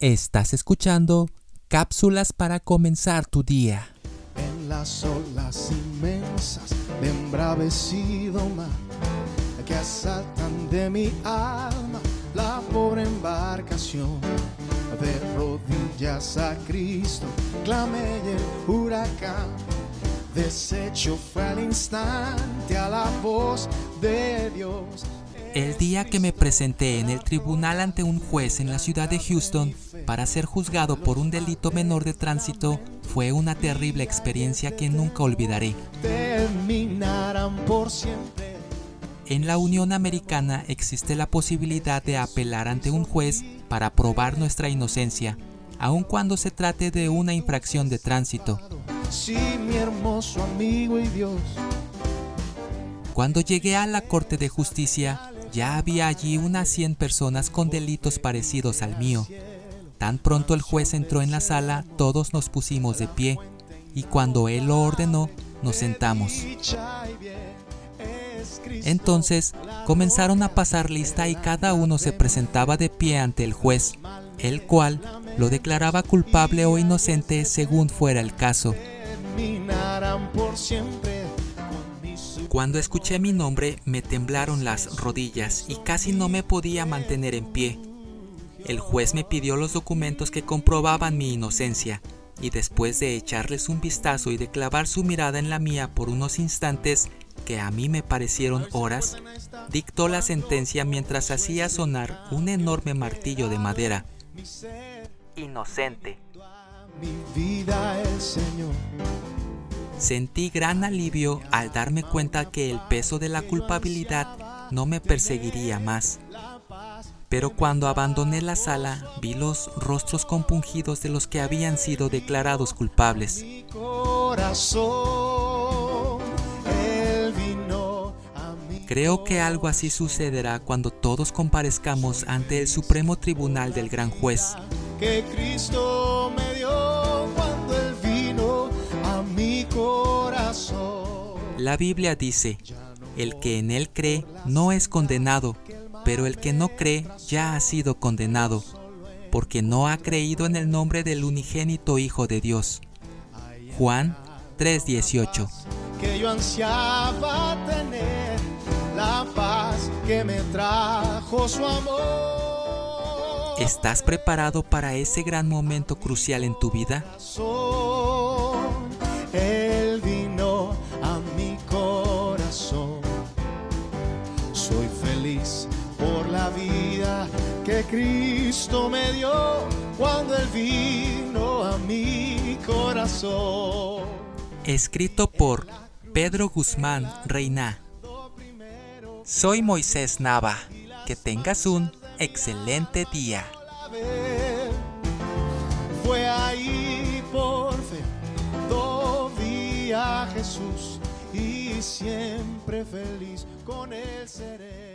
Estás escuchando cápsulas para comenzar tu día. En las olas inmensas de embravecido mar que asaltan de mi alma la pobre embarcación. De rodillas a Cristo clamé el huracán. Desecho fue al instante a la voz de Dios. El día que me presenté en el tribunal ante un juez en la ciudad de Houston para ser juzgado por un delito menor de tránsito fue una terrible experiencia que nunca olvidaré. En la Unión Americana existe la posibilidad de apelar ante un juez para probar nuestra inocencia, aun cuando se trate de una infracción de tránsito. Cuando llegué a la Corte de Justicia, ya había allí unas 100 personas con delitos parecidos al mío. Tan pronto el juez entró en la sala, todos nos pusimos de pie, y cuando él lo ordenó, nos sentamos. Entonces comenzaron a pasar lista y cada uno se presentaba de pie ante el juez, el cual lo declaraba culpable o inocente según fuera el caso. Cuando escuché mi nombre me temblaron las rodillas y casi no me podía mantener en pie. El juez me pidió los documentos que comprobaban mi inocencia y después de echarles un vistazo y de clavar su mirada en la mía por unos instantes que a mí me parecieron horas, dictó la sentencia mientras hacía sonar un enorme martillo de madera. Inocente. Mi vida Señor. Sentí gran alivio al darme cuenta que el peso de la culpabilidad no me perseguiría más. Pero cuando abandoné la sala vi los rostros compungidos de los que habían sido declarados culpables. Creo que algo así sucederá cuando todos comparezcamos ante el Supremo Tribunal del Gran Juez. que Cristo La Biblia dice, el que en él cree no es condenado, pero el que no cree ya ha sido condenado, porque no ha creído en el nombre del unigénito Hijo de Dios. Juan 3:18 Que yo ansiaba tener la paz que me trajo su amor. ¿Estás preparado para ese gran momento crucial en tu vida? Soy feliz por la vida que Cristo me dio cuando Él vino a mi corazón. Escrito por Pedro Guzmán Reina. Soy Moisés Nava. Que tengas un excelente día. Fue ahí por fe, Jesús y siempre feliz con Él seré.